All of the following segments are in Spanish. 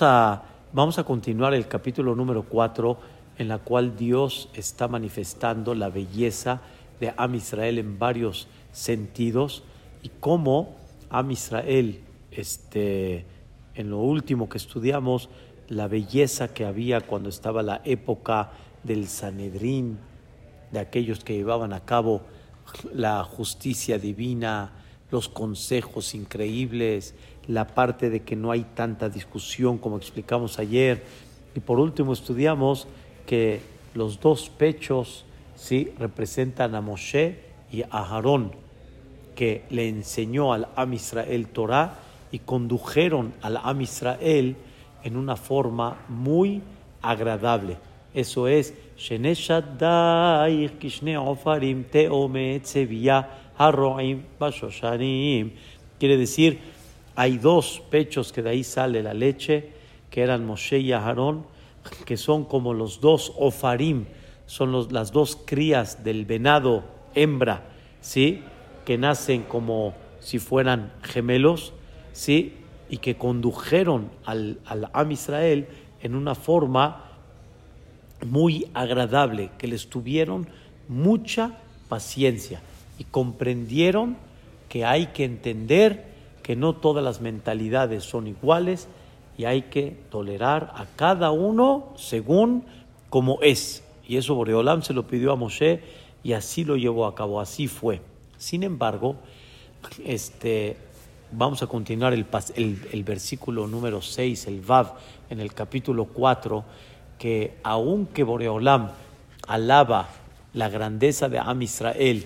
vamos a, continuar el capítulo número 4, en la cual Dios está manifestando la belleza de Am Israel en varios sentidos y cómo Am Israel, este, en lo último que estudiamos, la belleza que había cuando estaba la época del Sanedrín, de aquellos que llevaban a cabo la justicia divina, los consejos increíbles, la parte de que no hay tanta discusión como explicamos ayer. Y por último estudiamos que los dos pechos ¿sí? representan a Moshe y a Aarón, que le enseñó al Am Israel Torah y condujeron al Am Israel en una forma muy agradable. Eso es, quiere decir, hay dos pechos que de ahí sale la leche, que eran Moshe y Aarón, que son como los dos ofarim, son las dos crías del venado hembra, ¿sí? que nacen como si fueran gemelos, ¿sí? y que condujeron al, al Am Israel en una forma muy agradable, que les tuvieron mucha paciencia y comprendieron que hay que entender que no todas las mentalidades son iguales y hay que tolerar a cada uno según como es. Y eso Boreolam se lo pidió a Moshe y así lo llevó a cabo, así fue. Sin embargo, este, vamos a continuar el, el, versículo número 6, el Vav, en el capítulo 4, que aunque Boreolam alaba la grandeza de Am Israel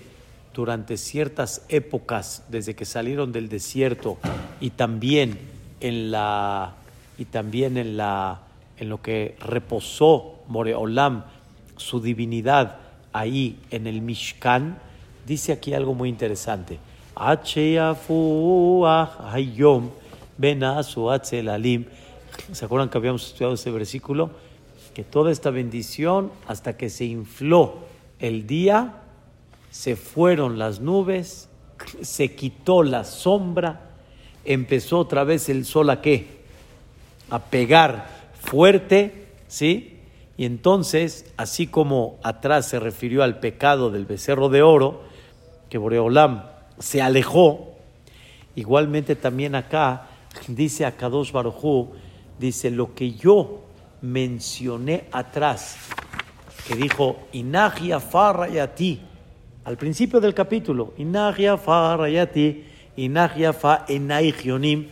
durante ciertas épocas desde que salieron del desierto y también en la y también en la en lo que reposó Boreolam su divinidad ahí en el Mishkan, dice aquí algo muy interesante. ¿Se acuerdan que habíamos estudiado ese versículo? Que toda esta bendición, hasta que se infló el día, se fueron las nubes, se quitó la sombra, empezó otra vez el sol a qué? A pegar fuerte, ¿sí? Y entonces, así como atrás se refirió al pecado del becerro de oro, que Boreolam se alejó, igualmente también acá dice a Kadosh Barujú, dice lo que yo mencioné atrás, que dijo Inagia Farrayati, al principio del capítulo, Inagia Farrayati, Inagia Fa Enaigionim,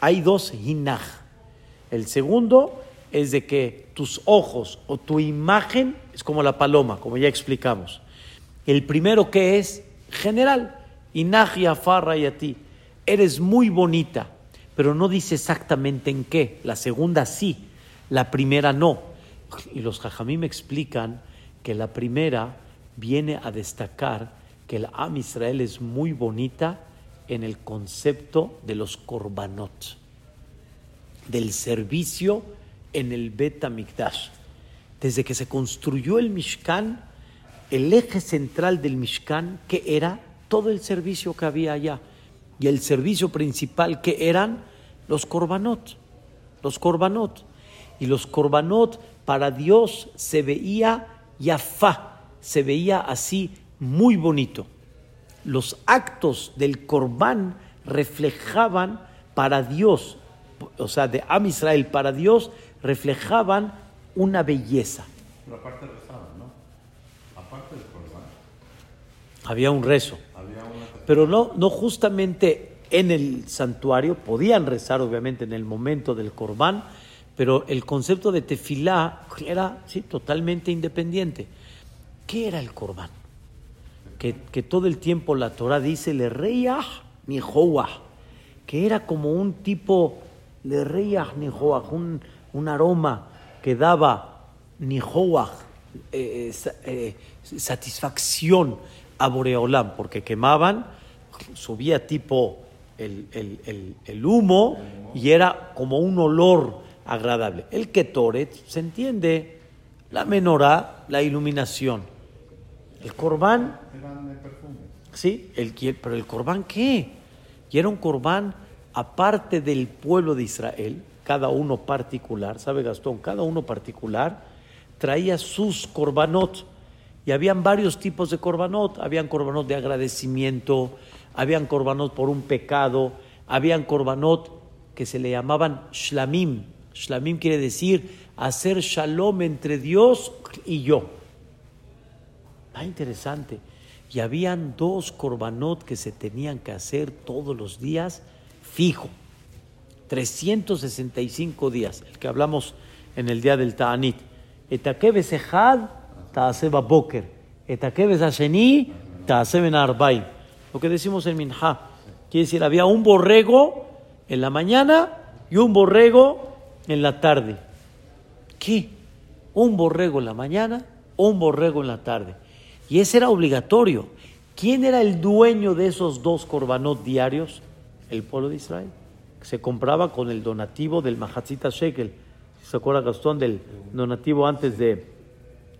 hay dos Inaj. El segundo es de que tus ojos o tu imagen es como la paloma, como ya explicamos. El primero que es general, Inagia Farra y a ti, eres muy bonita, pero no dice exactamente en qué. La segunda sí, la primera no. Y los me explican que la primera viene a destacar que el Am Israel es muy bonita en el concepto de los korbanot, del servicio en el Bet Mikdash. Desde que se construyó el Mishkan, el eje central del Mishkan, que era todo el servicio que había allá. Y el servicio principal que eran los korbanot, los korbanot. Y los korbanot para Dios se veía yafá, se veía así muy bonito. Los actos del korban reflejaban para Dios, o sea, de Am Israel para Dios, reflejaban una belleza. Pero aparte rezaban, ¿no? Aparte del Corban. Había un rezo. Pero no, no justamente en el santuario, podían rezar obviamente en el momento del Corbán, pero el concepto de tefilá era sí, totalmente independiente. ¿Qué era el Corbán? Que, que, todo el tiempo la Torah dice le reyah ni que era como un tipo le reyah ni un un aroma que daba nihoach, eh, eh, eh, satisfacción a Boreolam, porque quemaban, subía tipo el, humo y era como un olor agradable. El ketoret se entiende, la menorá, la iluminación. El corbán. Sí, el, pero el corbán qué? Y era un corbán aparte del pueblo de Israel, cada uno particular, ¿sabe Gastón? Cada uno particular traía sus korbanot. Y habían varios tipos de korbanot. Habían korbanot de agradecimiento, habían korbanot por un pecado, habían korbanot que se le llamaban shlamim. Shlamim quiere decir hacer shalom entre Dios y yo. Está interesante. Y habían dos korbanot que se tenían que hacer todos los días fijo. 365 días, el que hablamos en el día del Ta'anit. Etakebe sehad ta'aseba boker. Etakebe asheni ta'aseben arbaim. Lo que decimos en Minha. Quiere decir, había un borrego en la mañana y un borrego en la tarde. ¿Qué? Un borrego en la mañana, un borrego en la tarde. Y ese era obligatorio. ¿Quién era el dueño de esos dos korbanot diarios? El pueblo de Israel se compraba con el donativo del Mahatzita Shekel. ¿Se acuerda Gastón del donativo antes de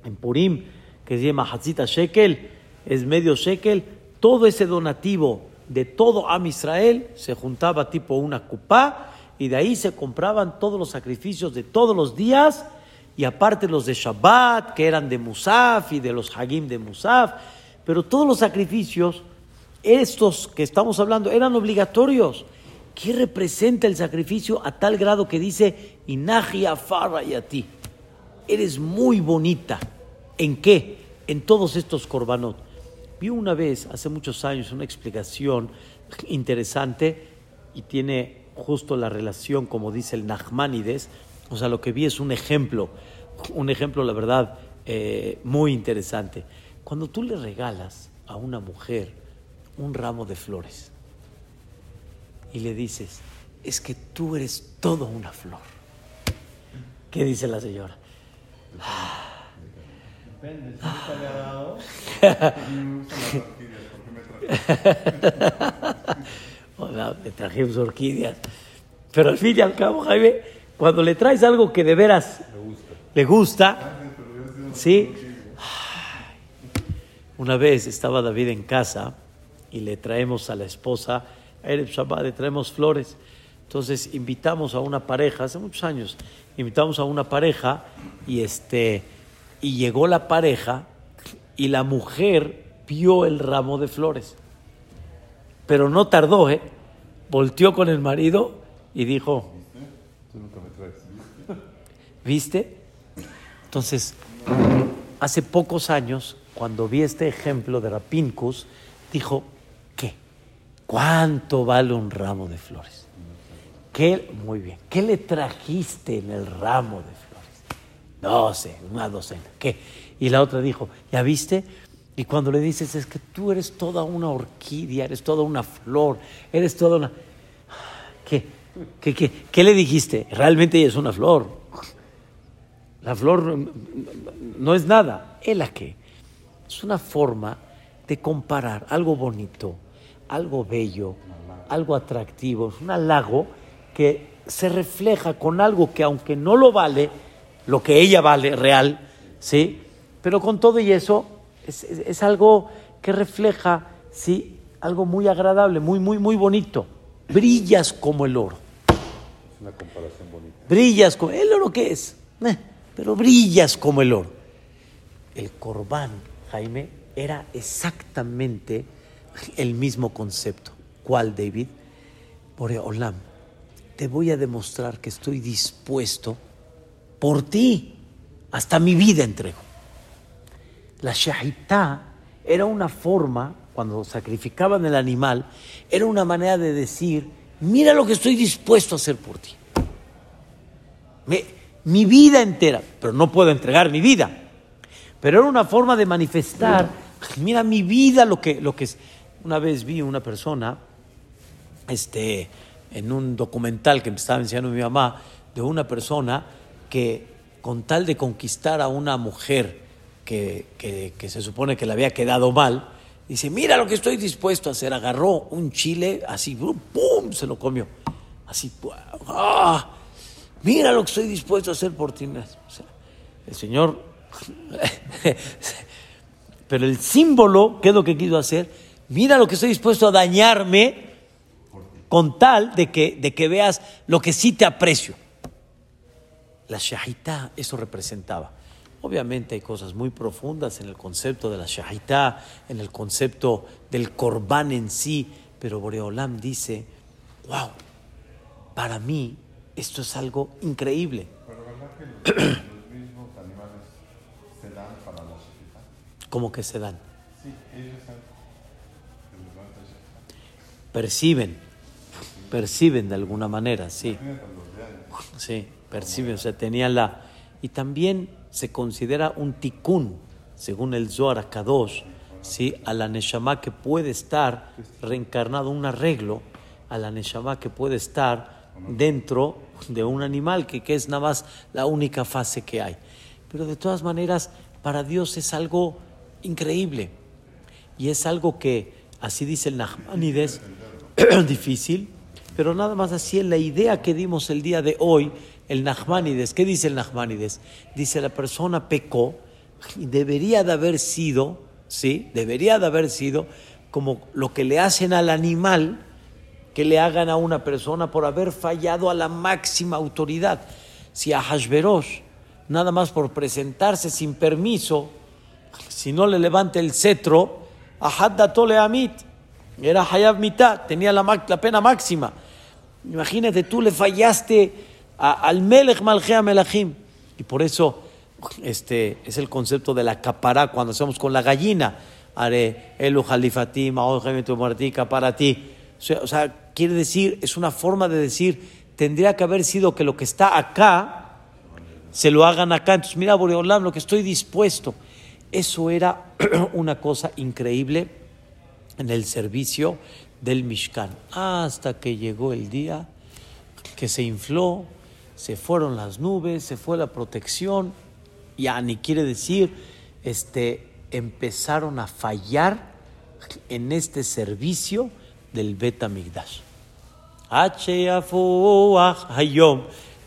en Purim, que llama Mahatzita Shekel? Es medio Shekel. Todo ese donativo de todo Am Israel se juntaba tipo una cupá y de ahí se compraban todos los sacrificios de todos los días y aparte los de Shabbat, que eran de Musaf y de los Hagim de Musaf, pero todos los sacrificios, estos que estamos hablando, eran obligatorios. ¿Qué representa el sacrificio a tal grado que dice, Inagia Farra y a ti? Eres muy bonita. ¿En qué? En todos estos korbanot. Vi una vez, hace muchos años, una explicación interesante y tiene justo la relación, como dice el Nachmanides. O sea, lo que vi es un ejemplo, un ejemplo, la verdad, eh, muy interesante. Cuando tú le regalas a una mujer un ramo de flores, y le dices, es que tú eres toda una flor. ¿Qué dice la señora? Depende, si le ha dado. Hola, le trajimos orquídeas. Pero al fin y al cabo, Jaime, cuando le traes algo que de veras le gusta, ¿sí? Una vez estaba David en casa y le traemos a la esposa Shabbat, le traemos flores. Entonces invitamos a una pareja, hace muchos años, invitamos a una pareja y, este, y llegó la pareja y la mujer vio el ramo de flores. Pero no tardó, ¿eh? Volteó con el marido y dijo, ¿viste? Entonces, hace pocos años, cuando vi este ejemplo de Rapincus, dijo, ¿Cuánto vale un ramo de flores? ¿Qué, muy bien. ¿Qué le trajiste en el ramo de flores? No sé, una docena. ¿Qué? Y la otra dijo, ¿ya viste? Y cuando le dices, es que tú eres toda una orquídea, eres toda una flor, eres toda una... ¿Qué? ¿Qué, qué, qué le dijiste? Realmente es una flor. La flor no es nada. ¿Es la que? Es una forma de comparar algo bonito algo bello, algo atractivo, es un halago que se refleja con algo que aunque no lo vale, lo que ella vale real, ¿sí? Pero con todo y eso es, algo que refleja, ¿sí? Algo muy agradable, muy, muy, muy bonito. Brillas como el oro. Es una comparación bonita. Brillas como el oro que es, eh, pero brillas como el oro. El corbán, Jaime, era exactamente el mismo concepto. ¿Cuál, David? Por Olam, te voy a demostrar que estoy dispuesto por ti, hasta mi vida entrego. La shahitá era una forma, cuando sacrificaban el animal, era una manera de decir, mira lo que estoy dispuesto a hacer por ti. Mi vida entera, pero no puedo entregar mi vida. Pero era una forma de manifestar, mira mi vida lo que, lo que es. Una vez vi una persona, este, en un documental que me estaba enseñando mi mamá, de una persona que con tal de conquistar a una mujer que, que, se supone que le había quedado mal, dice, mira lo que estoy dispuesto a hacer. Agarró un chile, así, ¡pum!, se lo comió. Así, ¡ah! Mira lo que estoy dispuesto a hacer por ti. el Señor, pero el símbolo, ¿qué es lo que quiso hacer? mira lo que estoy dispuesto a dañarme con tal de que, de que veas lo que sí te aprecio. la shahita, eso representaba. Obviamente hay cosas muy profundas en el concepto de la shahita, en el concepto del corbán en sí, pero Boreolam dice, wow, para mí esto es algo increíble. Pero ¿verdad que los, los mismos animales se dan para la shahita? ¿Cómo que se dan? Sí, ellos shahita. Perciben, perciben de alguna manera, sí. Sí, percibe, o sea, tenía la... Y también se considera un tikkun, según el Zohar Kadosh, ¿sí? a la Neshama que puede estar reencarnado, un arreglo a la Neshama que puede estar dentro de un animal, que, que es nada más la única fase que hay. Pero de todas maneras, para Dios es algo increíble. Y es algo que, así dice el Nachmanides, difícil, pero nada más así en la idea que dimos el día de hoy, el Nachmanides, ¿qué dice el Nachmanides? Dice la persona pecó y debería de haber sido, ¿sí? Debería de haber sido como lo que le hacen al animal, que le hagan a una persona por haber fallado a la máxima autoridad. Si a Hashverosh, nada más por presentarse sin permiso, si no le levanta el cetro, a Haddatole Amit, era Hayab tenía la, la pena máxima. Imagínate, tú le fallaste a- al Melech Malchea Melachim. Y por eso este, es el concepto de la capará cuando hacemos con la gallina. Are Elu Halifati, Marti, Caparati. O sea, quiere decir, es una forma de decir, tendría que haber sido que lo que está acá se lo hagan acá. Entonces, mira, Boreolam, lo que estoy dispuesto. Eso era una cosa increíble en el servicio del Mishkan. Hasta que llegó el día que se infló, se fueron las nubes, se fue la protección. Ya ni quiere decir, este, empezaron a fallar en este servicio del Bet Amigdash. Hayom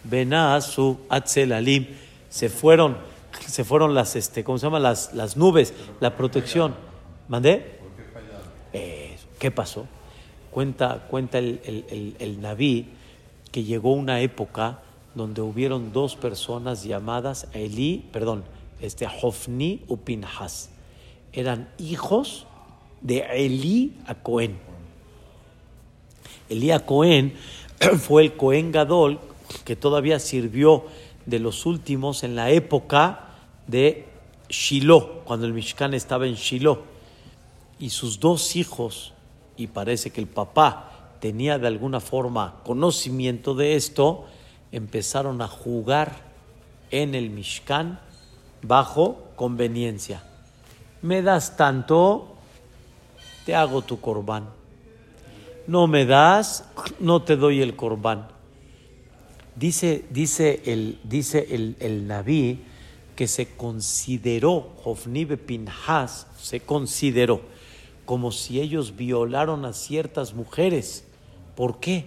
Benasu Atzelalim. Se fueron, se fueron las, este, ¿cómo se llama? Las, las nubes, la protección. ¿Mandé? ¿Qué pasó? Cuenta, cuenta el, el, el, el Naví que llegó una época donde hubieron dos personas llamadas Eli, perdón, este Hofni u Pinhas. Eran hijos de Eli a Cohen. Elí a Cohen fue el Cohen Gadol que todavía sirvió de los últimos en la época de Shiloh, cuando el Mishkan estaba en Shiloh. Y sus dos hijos, y parece que el papá tenía de alguna forma conocimiento de esto, empezaron a jugar en el Mishkan bajo conveniencia. Me das tanto, te hago tu corbán. No me das, no te doy el corbán. Dice, dice el, dice el, el Naví que se consideró, Hofnibe Pinhas, se consideró como si ellos violaron a ciertas mujeres. ¿Por qué?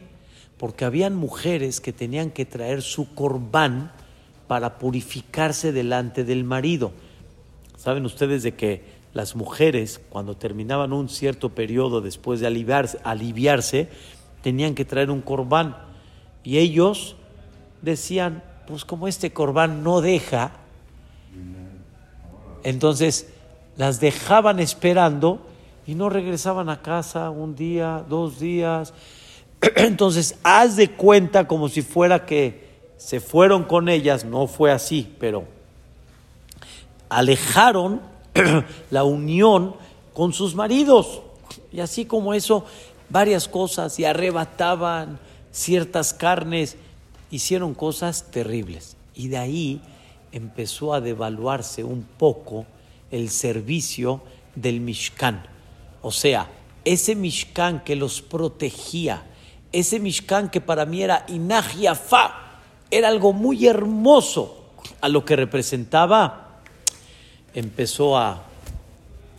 Porque habían mujeres que tenían que traer su corbán para purificarse delante del marido. Saben ustedes de que las mujeres, cuando terminaban un cierto periodo después de aliviarse, aliviarse tenían que traer un corbán. Y ellos decían, pues como este corbán no deja, entonces las dejaban esperando y no regresaban a casa un día, dos días. Entonces, haz de cuenta como si fuera que se fueron con ellas, no fue así, pero alejaron la unión con sus maridos. Y así como eso, varias cosas, y arrebataban ciertas carnes, hicieron cosas terribles. Y de ahí empezó a devaluarse un poco el servicio del Mishkan. O sea, ese Mishkan que los protegía, ese Mishkan que para mí era Inajiafá, era algo muy hermoso a lo que representaba, empezó a,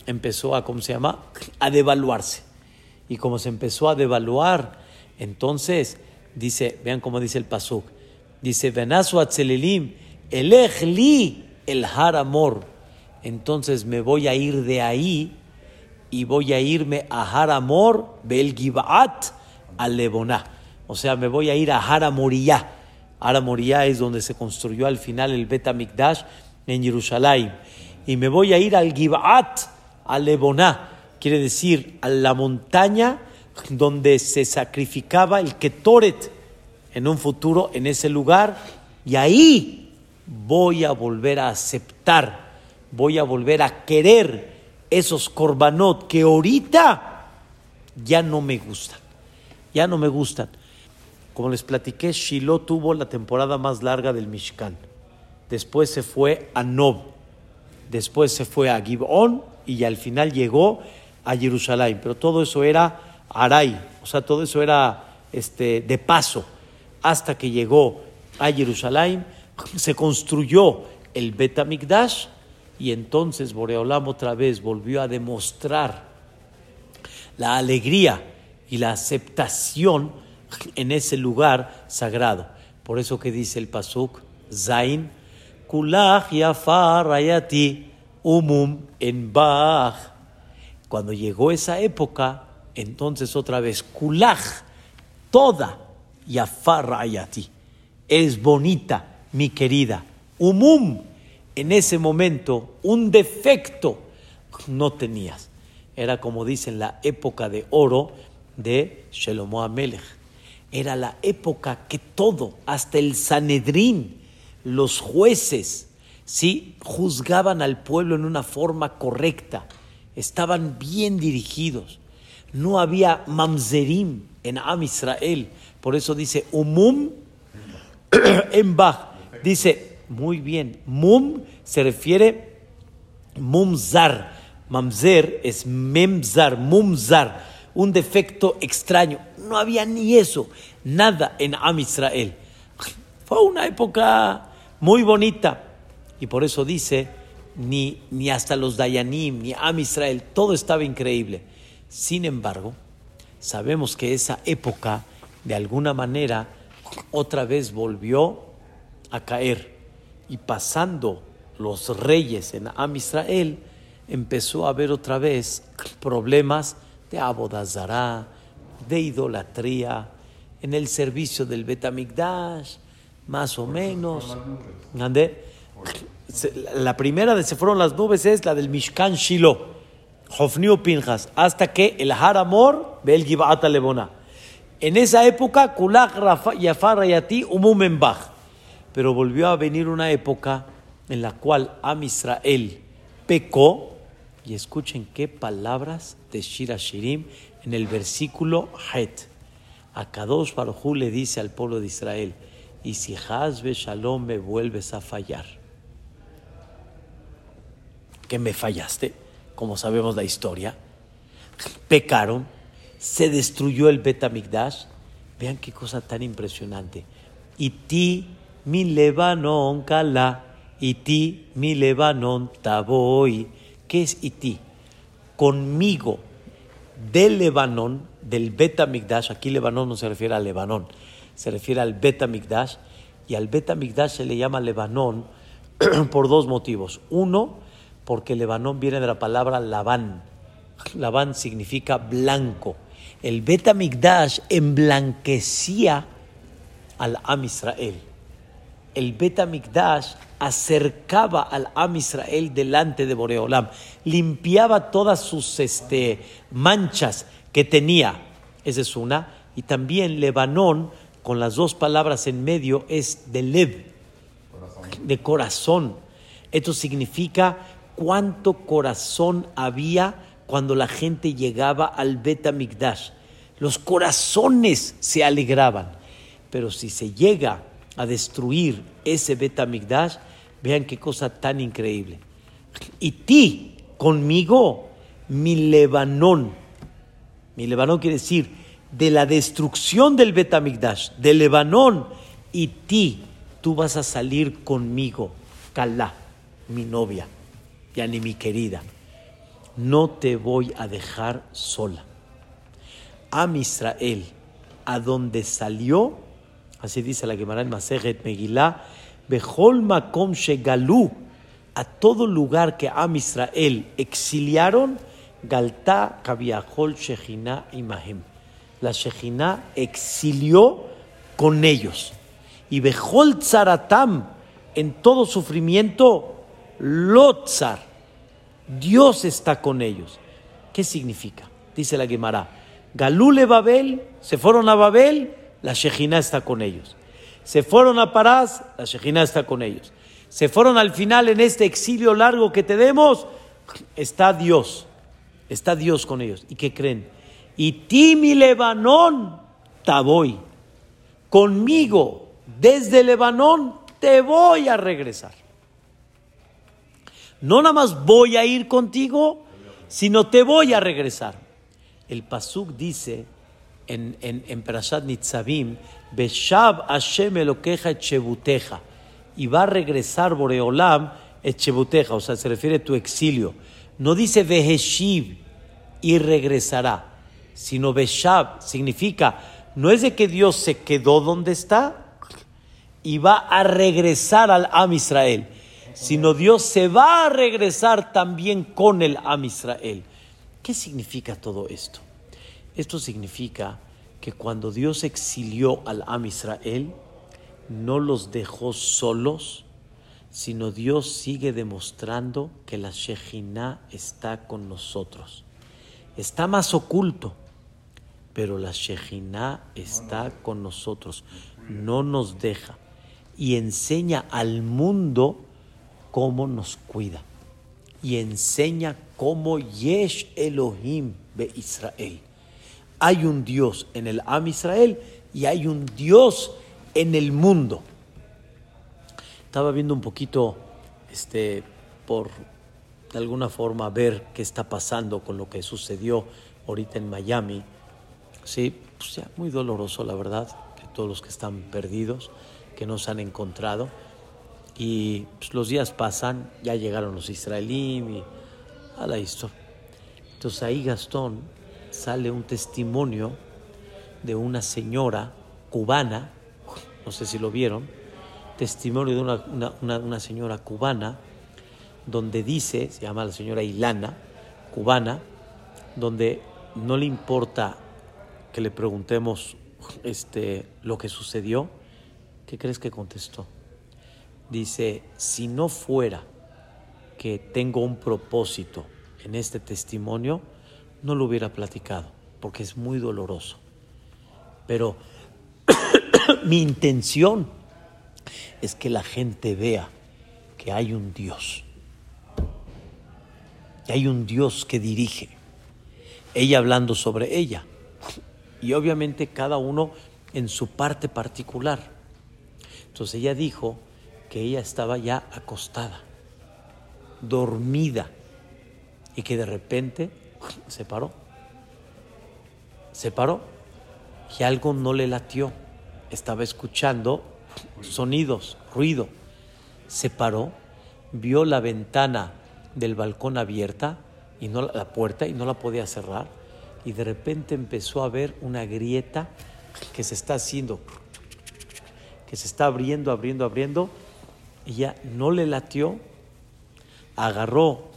empezó a, ¿cómo se llama? A devaluarse. Y como se empezó a devaluar, entonces dice, vean cómo dice el pasuk, dice, Venasu atzelelim, elech li el har amor. Entonces me voy a ir de ahí y voy a irme a Har Amor, Bel Gibaat, a Leboná. O sea, me voy a ir a Har Amoriyá. Ara Moria es donde se construyó al final el Bet Amikdash en Jerusalén. Y me voy a ir al Givat, al Leboná, quiere decir a la montaña donde se sacrificaba el Ketoret en un futuro en ese lugar. Y ahí voy a volver a aceptar, voy a volver a querer esos korbanot que ahorita ya no me gustan. Ya no me gustan. Como les platiqué, Shiloh tuvo la temporada más larga del Mishkan. Después se fue a Nob. Después se fue a Gibón y al final llegó a Jerusalén. Pero todo eso era Aray, o sea, todo eso era este, de paso. Hasta que llegó a Jerusalén, se construyó el Bet HaMikdash y entonces Boreolam otra vez volvió a demostrar la alegría y la aceptación en ese lugar sagrado. Por eso que dice el Pasuk, Zain, Kulach Yafar Rayati Umum en Bach. Cuando llegó esa época, entonces otra vez, Kulach, toda Yafar Rayati. Es bonita, mi querida. Umum, en ese momento, un defecto no tenías. Era como dicen la época de oro de Shelomo Amelech era la época que todo, hasta el Sanedrín, los jueces, ¿sí? juzgaban al pueblo en una forma correcta, estaban bien dirigidos. No había mamzerim en Am Israel. Por eso dice umum en Bach. Dice, muy bien, mum se refiere mumzar. Mamzer es memzar, mumzar, un defecto extraño no había ni eso, nada en Am Israel. Fue una época muy bonita y por eso dice, ni, ni hasta los Dayanim, ni Am Israel, todo estaba increíble. Sin embargo, sabemos que esa época, de alguna manera, otra vez volvió a caer y pasando los reyes en Am Israel, empezó a haber otra vez problemas de Abodazará, de idolatría, en el servicio del Betamigdash, más o menos. La primera de se fueron las nubes es la del Mishkan Shiloh, Hofniu Pinjas, hasta que el Haramor ve el Lebona. En esa época, Kulak Yafar Rayati. Pero volvió a venir una época en la cual Am Israel pecó, y escuchen qué palabras de Shira Shirim en el versículo Het. A Kadosh Baruj le dice al pueblo de Israel, y si Hazbe Shalom me vuelves a fallar, que me fallaste, como sabemos la historia, pecaron, se destruyó el Betamigdash, vean qué cosa tan impresionante. Y ti, mi Lebanon, Kala, y ti, mi Lebanon, Taboy. ¿Qué es ti? Conmigo del Lebanón, del Bet aquí Lebanón no se refiere al Lebanón, se refiere al Bet y al Bet se le llama Lebanón por dos motivos. Uno, porque Lebanón viene de la palabra Labán. Labán significa blanco. El Bet emblanquecía al Am Israel. El Bet acercaba al Am Israel delante de Boreolam, limpiaba todas sus este, manchas que tenía. Esa es una. Y también Lebanón, con las dos palabras en medio, es de lev, de corazón. Esto significa cuánto corazón había cuando la gente llegaba al Bet Los corazones se alegraban. Pero si se llega a destruir ese Bet Vean qué cosa tan increíble. Y ti, conmigo, mi Lebanón. Mi Lebanón quiere decir de la destrucción del Betamigdash, de Lebanón. Y ti, tú vas a salir conmigo, Calá, mi novia, ya ni mi querida. No te voy a dejar sola. A Israel, a donde salió, así dice la Gemara en Masejet Megillah, Bejol Makom Shegalú, a todo lugar que Am Israel exiliaron, Galta Kaviahol Shechina Imahem. La Shechina exilió con ellos. Y Bejol Tzaratam, en todo sufrimiento, Lotzar, Dios está con ellos. ¿Qué significa? Dice la Gemara. Galule Babel, se fueron a Babel, la Shejina está con ellos. Se fueron a Parás, la Shejina está con ellos. Se fueron al final en este exilio largo que tenemos, está Dios. Está Dios con ellos. ¿Y qué creen? Y Timi Lebanón, Taboy. Conmigo, desde Lebanón, te voy a regresar. No nada más voy a ir contigo, sino te voy a regresar. El Pasuk dice en, en, en Perashat Nitzavim, Beshab Hashem Elokeja Echebuteja, y va a regresar Boreolam Echebuteja, o sea, se refiere a tu exilio. No dice Veheshiv y regresará, sino Beshab significa, no es de que Dios se quedó donde está y va a regresar al Am Israel sino Dios se va a regresar también con el Am Israel. ¿Qué significa todo esto? Esto significa que cuando Dios exilió al Am Israel, no los dejó solos, sino Dios sigue demostrando que la Shejina está con nosotros. Está más oculto, pero la Shejina está con nosotros, no nos deja y enseña al mundo cómo nos cuida y enseña cómo Yesh Elohim de Israel. Hay un Dios en el Am Israel y hay un Dios en el mundo. Estaba viendo un poquito, este, por de alguna forma ver qué está pasando con lo que sucedió ahorita en Miami. Sí, pues muy doloroso la verdad, que todos los que están perdidos, que no se han encontrado. Y pues, los días pasan, ya llegaron los israelíes a la historia. Entonces ahí Gastón sale un testimonio de una señora cubana, no sé si lo vieron, testimonio de una, una, una señora cubana, donde dice, se llama la señora Ilana, cubana, donde no le importa que le preguntemos este, lo que sucedió, ¿qué crees que contestó? dice, si no fuera que tengo un propósito en este testimonio, no lo hubiera platicado, porque es muy doloroso. Pero mi intención es que la gente vea que hay un Dios, que hay un Dios que dirige, ella hablando sobre ella, y obviamente cada uno en su parte particular. Entonces ella dijo, que ella estaba ya acostada, dormida, y que de repente se paró. Se paró, que algo no le latió. Estaba escuchando sonidos, ruido. Se paró, vio la ventana del balcón abierta y no la puerta y no la podía cerrar y de repente empezó a ver una grieta que se está haciendo, que se está abriendo, abriendo, abriendo ya no le latió, agarró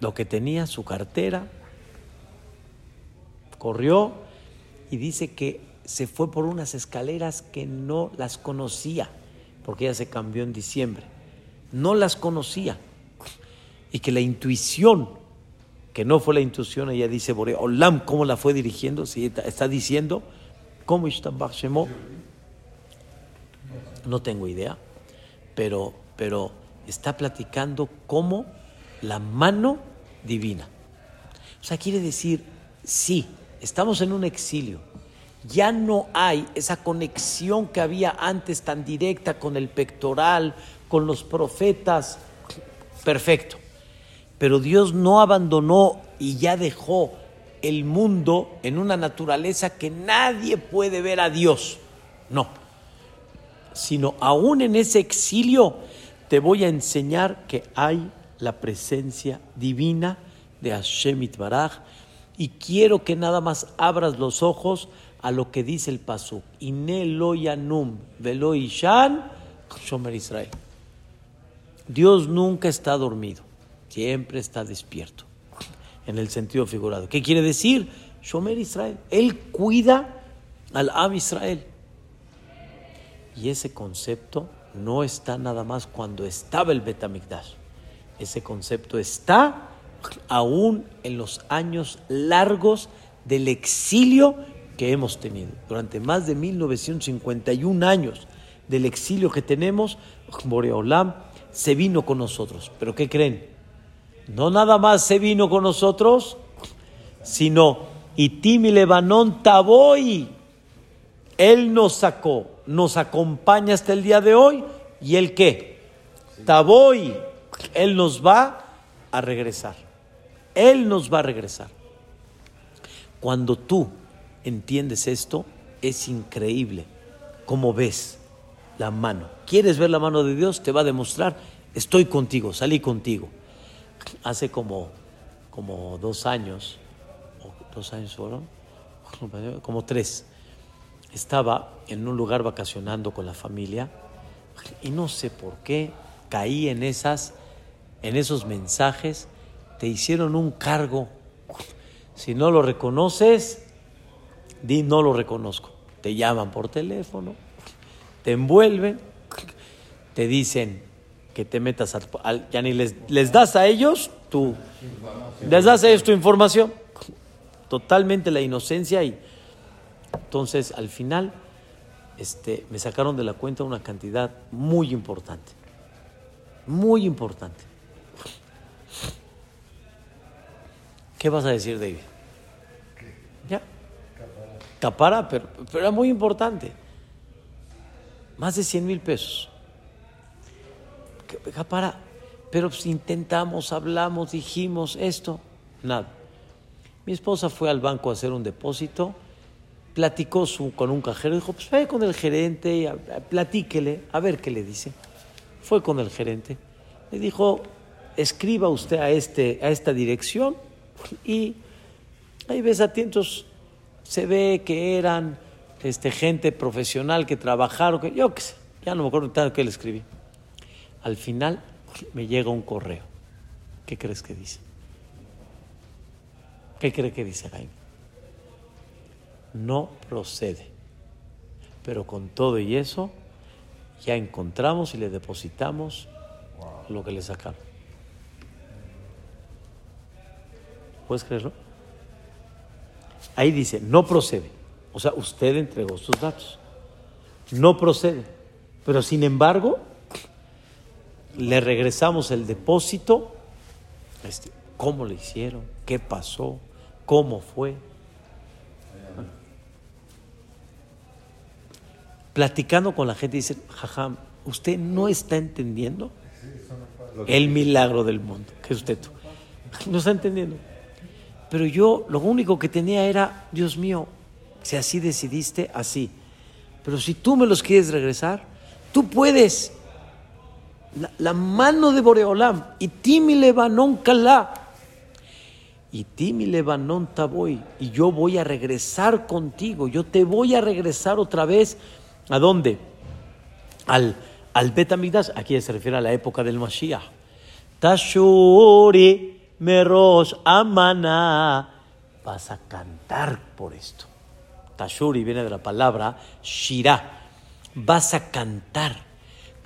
lo que tenía, su cartera, corrió y dice que se fue por unas escaleras que no las conocía, porque ella se cambió en diciembre, no las conocía. Y que la intuición, que no fue la intuición, ella dice, Olam, ¿cómo la fue dirigiendo? Si está diciendo, ¿cómo está No tengo idea pero, pero está platicando como la mano divina. O sea, quiere decir, sí, estamos en un exilio. Ya no hay esa conexión que había antes tan directa con el pectoral, con los profetas. Perfecto. Pero Dios no abandonó y ya dejó el mundo en una naturaleza que nadie puede ver a Dios. No sino aún en ese exilio te voy a enseñar que hay la presencia divina de Hashem Itbaraj y quiero que nada más abras los ojos a lo que dice el Pasuk. Yanum velo Israel. Dios nunca está dormido, siempre está despierto, en el sentido figurado. ¿Qué quiere decir? Shomer Israel. Él cuida al Am Israel. Y ese concepto no está nada más cuando estaba el Betamigdash. Ese concepto está aún en los años largos del exilio que hemos tenido. Durante más de 1951 años del exilio que tenemos, Boreolam se vino con nosotros. ¿Pero qué creen? No nada más se vino con nosotros, sino Itimi Lebanón Taboy. Él nos sacó, nos acompaña hasta el día de hoy. ¿Y él qué? Taboy. Él nos va a regresar. Él nos va a regresar. Cuando tú entiendes esto, es increíble cómo ves la mano. ¿Quieres ver la mano de Dios? Te va a demostrar, estoy contigo, salí contigo. Hace como, como dos años, dos años fueron, como tres, estaba en un lugar vacacionando con la familia y no sé por qué caí en esas, en esos mensajes, te hicieron un cargo. Si no lo reconoces, di no lo reconozco. Te llaman por teléfono, te envuelven, te dicen te metas al, ya ni les, les das a ellos tú les das a ellos tu información totalmente la inocencia y entonces al final este, me sacaron de la cuenta una cantidad muy importante muy importante ¿qué vas a decir David? ya capara pero, pero era muy importante más de 100 mil pesos. Para, pero pues intentamos, hablamos, dijimos esto, nada. Mi esposa fue al banco a hacer un depósito, platicó con un cajero, dijo, pues vaya con el gerente, platíquele, a ver qué le dice. Fue con el gerente, le dijo, escriba usted a, este, a esta dirección y ahí ves a tientos, se ve que eran este, gente profesional que trabajaron, que, yo qué sé, ya no me acuerdo tanto que le escribí. Al final me llega un correo. ¿Qué crees que dice? ¿Qué cree que dice Jaime? No procede. Pero con todo y eso, ya encontramos y le depositamos lo que le sacaron. ¿Puedes creerlo? Ahí dice, no procede. O sea, usted entregó sus datos. No procede. Pero sin embargo, le regresamos el depósito. Este, ¿Cómo le hicieron? ¿Qué pasó? ¿Cómo fue? Platicando con la gente, dice, jajam, ¿usted no está entendiendo el milagro del mundo? Que usted tú. No está entendiendo. Pero yo lo único que tenía era, Dios mío, si así decidiste, así. Pero si tú me los quieres regresar, tú puedes. La, mano de Boreolam, y timi calá, y timi levanón taboy, y yo voy a regresar contigo, yo te voy a regresar otra vez. ¿A dónde? Al, al Betamigdash, aquí se refiere a la época del Mashiach. Tashuri merosh amana, vas a cantar por esto. Tashuri viene de la palabra Shirah. Vas a cantar.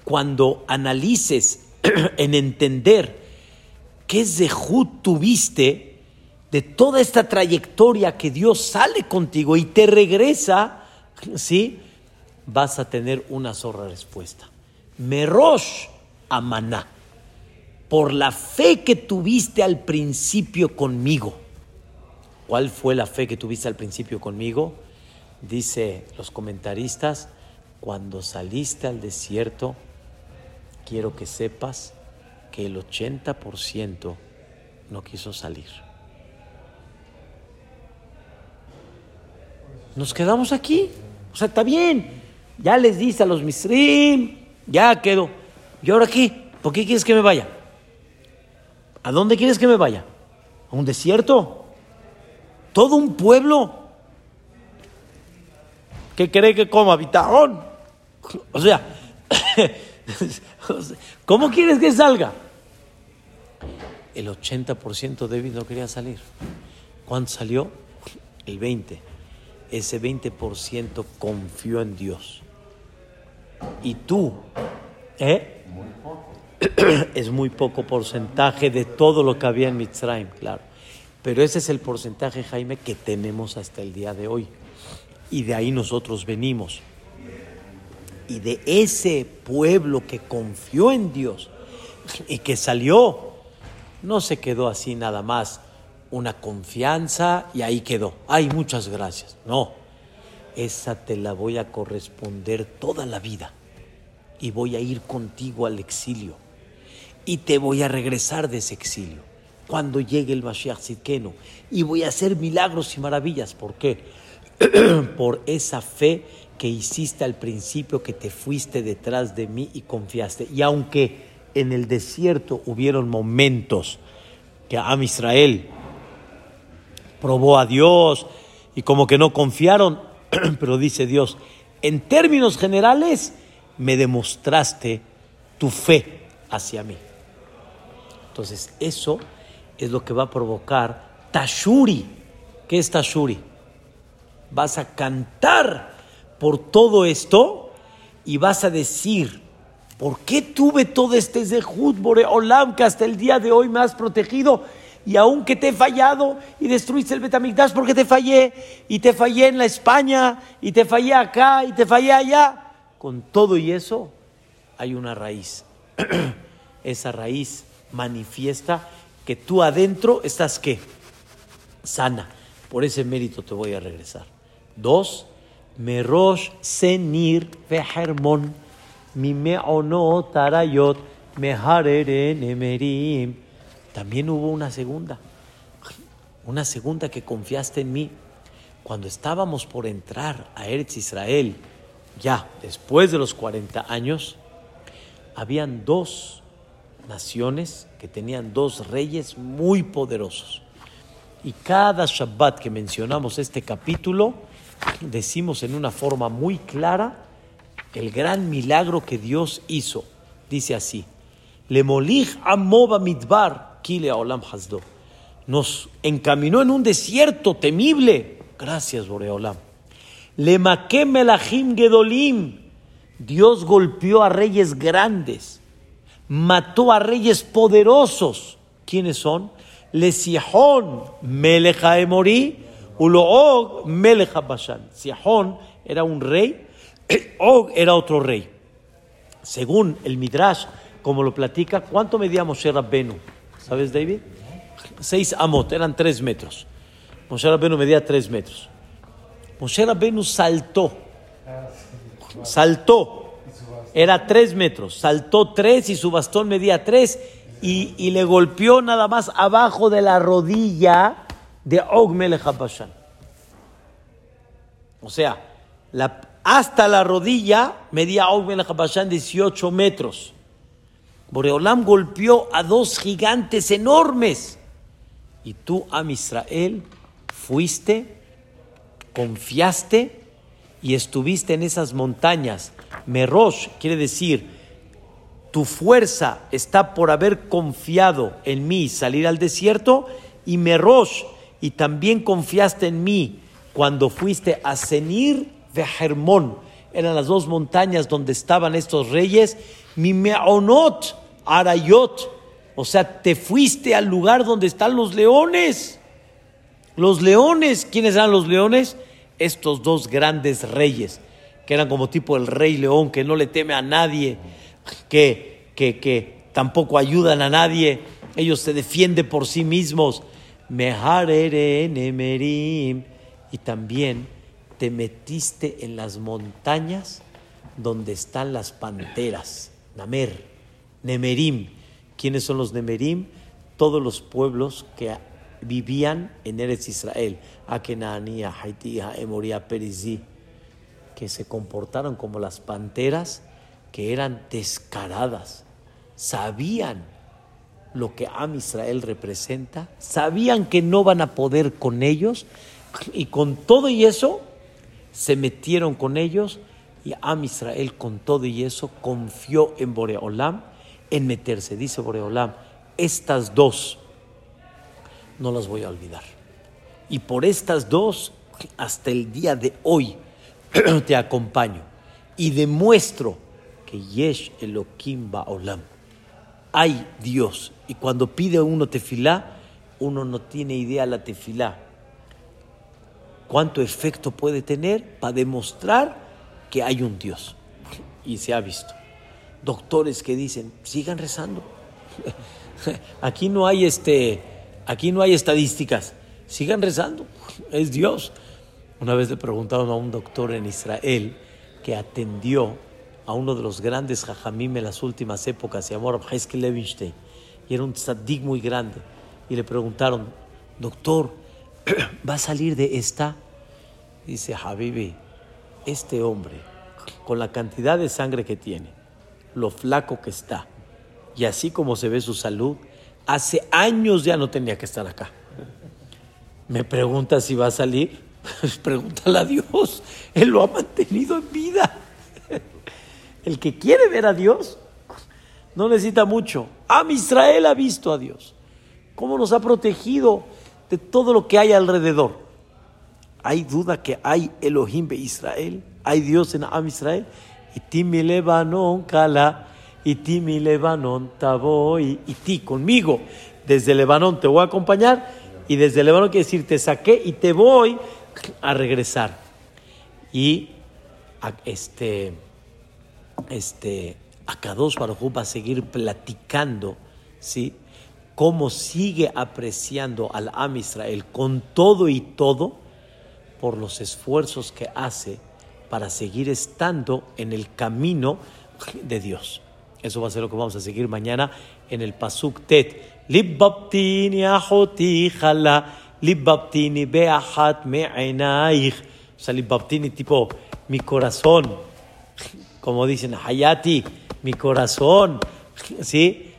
Cuando analices en entender qué zehut tuviste de toda esta trayectoria que Dios sale contigo y te regresa, ¿sí? Vas a tener una sola respuesta. Merosh amaná. Por la fe que tuviste al principio conmigo. ¿Cuál fue la fe que tuviste al principio conmigo? Dice los comentaristas, cuando saliste al desierto, quiero que sepas que el 80% no quiso salir. Nos quedamos aquí. O sea, está bien. Ya les dice a los misrim, ya quedó. ¿Y ahora aquí, ¿Por qué quieres que me vaya? ¿A dónde quieres que me vaya? ¿A un desierto? Todo un pueblo ¿Qué cree que coma? Bitajón. O sea, ¿cómo quieres que salga? El 80% de David no quería salir. ¿Cuánto salió? El 20%. Ese 20% confió en Dios. y tú, ¿eh? Es muy poco porcentaje de todo lo que había en Mitzrayim, claro. Pero ese es el porcentaje, Jaime, que tenemos hasta el día de hoy. Y de ahí nosotros venimos. Y de ese pueblo que confió en Dios y que salió, no se quedó así nada más una confianza y ahí quedó. Ay, muchas gracias. No, esa te la voy a corresponder toda la vida y voy a ir contigo al exilio y te voy a regresar de ese exilio cuando llegue el Mashiach Zidkenu y voy a hacer milagros y maravillas. ¿Por qué? Por esa fe que hiciste al principio, que te fuiste detrás de mí y confiaste. Y aunque en el desierto hubieron momentos que Am Israel probó a Dios y como que no confiaron, pero dice Dios, en términos generales me demostraste tu fe hacia mí. Entonces eso es lo que va a provocar Tashuri. ¿Qué es Tashuri? Vas a cantar por todo esto y vas a decir, ¿por qué tuve todo este Zehut Boreolam que hasta el día de hoy me has protegido? Y aunque te he fallado y destruiste el Betamigdash porque te fallé, y te fallé en la España, y te fallé acá, y te fallé allá, con todo y eso hay una raíz. Esa raíz manifiesta que tú adentro estás qué? Sana. Por ese mérito te voy a regresar. Dos, Merosh Senir Vehermon, Mimeono Tarayot, Mehareren Emerim. También hubo una segunda, una segunda que confiaste en mí. Cuando estábamos por entrar a Eretz Israel, ya después de los 40 años, habían dos naciones que tenían dos reyes muy poderosos. Y cada Shabbat que mencionamos este capítulo, decimos en una forma muy clara el gran milagro que Dios hizo. Dice así: Lemolich amoba midbar kile olam hasdo. Nos encaminó en un desierto temible. Gracias, Boreolam. Lemakem melachim gedolim. Dios golpeó a reyes grandes mató a reyes poderosos. ¿Quiénes son? Lesihón, Meleja Emorí, Uloog, Meleja Bashan. Sihón era un rey, Og era otro rey. Según el Midrash, como lo platica, ¿cuánto medía Moshe Rabbenu? ¿Sabes, David? Seis amot, eran tres metros. Moshe Rabbenu medía tres metros. Moshe Rabbenu saltó, saltó era tres metros, saltó tres y su bastón medía tres y, le golpeó nada más abajo de la rodilla de Og Melech O sea, hasta la rodilla medía Og Melech 18 metros. Boreolam golpeó a dos gigantes enormes. Y tú, Am Israel, fuiste, confiaste y estuviste en esas montañas Merosh quiere decir, tu fuerza está por haber confiado en mí salir al desierto, y Merosh, y también confiaste en mí cuando fuiste a Senir de Hermón, eran las dos montañas donde estaban estos reyes, mi Meonot, Arayot, o sea, te fuiste al lugar donde están los leones. Los leones, ¿quiénes eran los leones? Estos dos grandes reyes que eran como tipo el rey león, que no le teme a nadie, que, que, que tampoco ayudan a nadie, ellos se defienden por sí mismos. Y también te metiste en las montañas donde están las panteras, Namer, Nemerim. ¿Quiénes son los Nemerim? Todos los pueblos que vivían en Eretz Israel, Akenania, Haití, Emoria, Perizí que se comportaron como las panteras, que eran descaradas, sabían lo que Am Israel representa, sabían que no van a poder con ellos, y con todo y eso se metieron con ellos, y Am Israel con todo y eso confió en Boreolam en meterse. Dice Boreolam, estas dos no las voy a olvidar. Y por estas dos, hasta el día de hoy, te acompaño y demuestro que Yesh Elohim Ba'olam. Hay Dios. Y cuando pide uno tefilá, uno no tiene idea la tefilá. ¿Cuánto efecto puede tener para demostrar que hay un Dios? Y se ha visto. Doctores que dicen, sigan rezando. Aquí no hay este, aquí no hay estadísticas. Sigan rezando. Es Dios. Una vez le preguntaron a un doctor en Israel que atendió a uno de los grandes jajamim en las últimas épocas, se llamó Rabhesky Levinstein, y era un tzadik muy grande. Y le preguntaron, doctor, ¿va a salir de esta? Dice Habibi, este hombre, con la cantidad de sangre que tiene, lo flaco que está, y así como se ve su salud, hace años ya no tenía que estar acá. Me pregunta si va a salir. Pregúntale a Dios. Él lo ha mantenido en vida. El que quiere ver a Dios no necesita mucho. Am Israel ha visto a Dios. Cómo nos ha protegido de todo lo que hay alrededor. Hay duda que hay Elohim de Israel. Hay Dios en Am Israel. Y ti mi Lebanon kala. Y ti mi Lebanon taboy. Y ti conmigo. Desde Lebanon te voy a acompañar. Y desde Lebanon quiere decir te saqué y te voy a regresar. Y este este, Akadosh Baruj va a seguir platicando, ¿sí? Cómo sigue apreciando al Am Israel con todo y todo por los esfuerzos que hace para seguir estando en el camino de Dios. Eso va a ser lo que vamos a seguir mañana en el Pasuk Tet. Libbabtini ahoti jala, libbabtini beahat me'enaich. O sea, libbabtini tipo mi corazón como dicen, Hayati, mi corazón, ¿sí?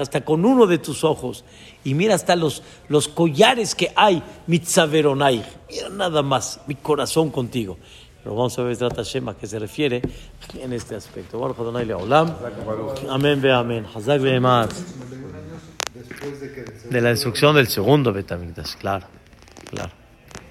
hasta con uno de tus ojos. Y mira hasta los, los collares que hay, mitzaveronai. Mira nada más, mi corazón contigo. Pero vamos a ver Trata Shema que se refiere en este aspecto. Amén, ve amén. De la destrucción del segundo Betamigdash, claro, claro.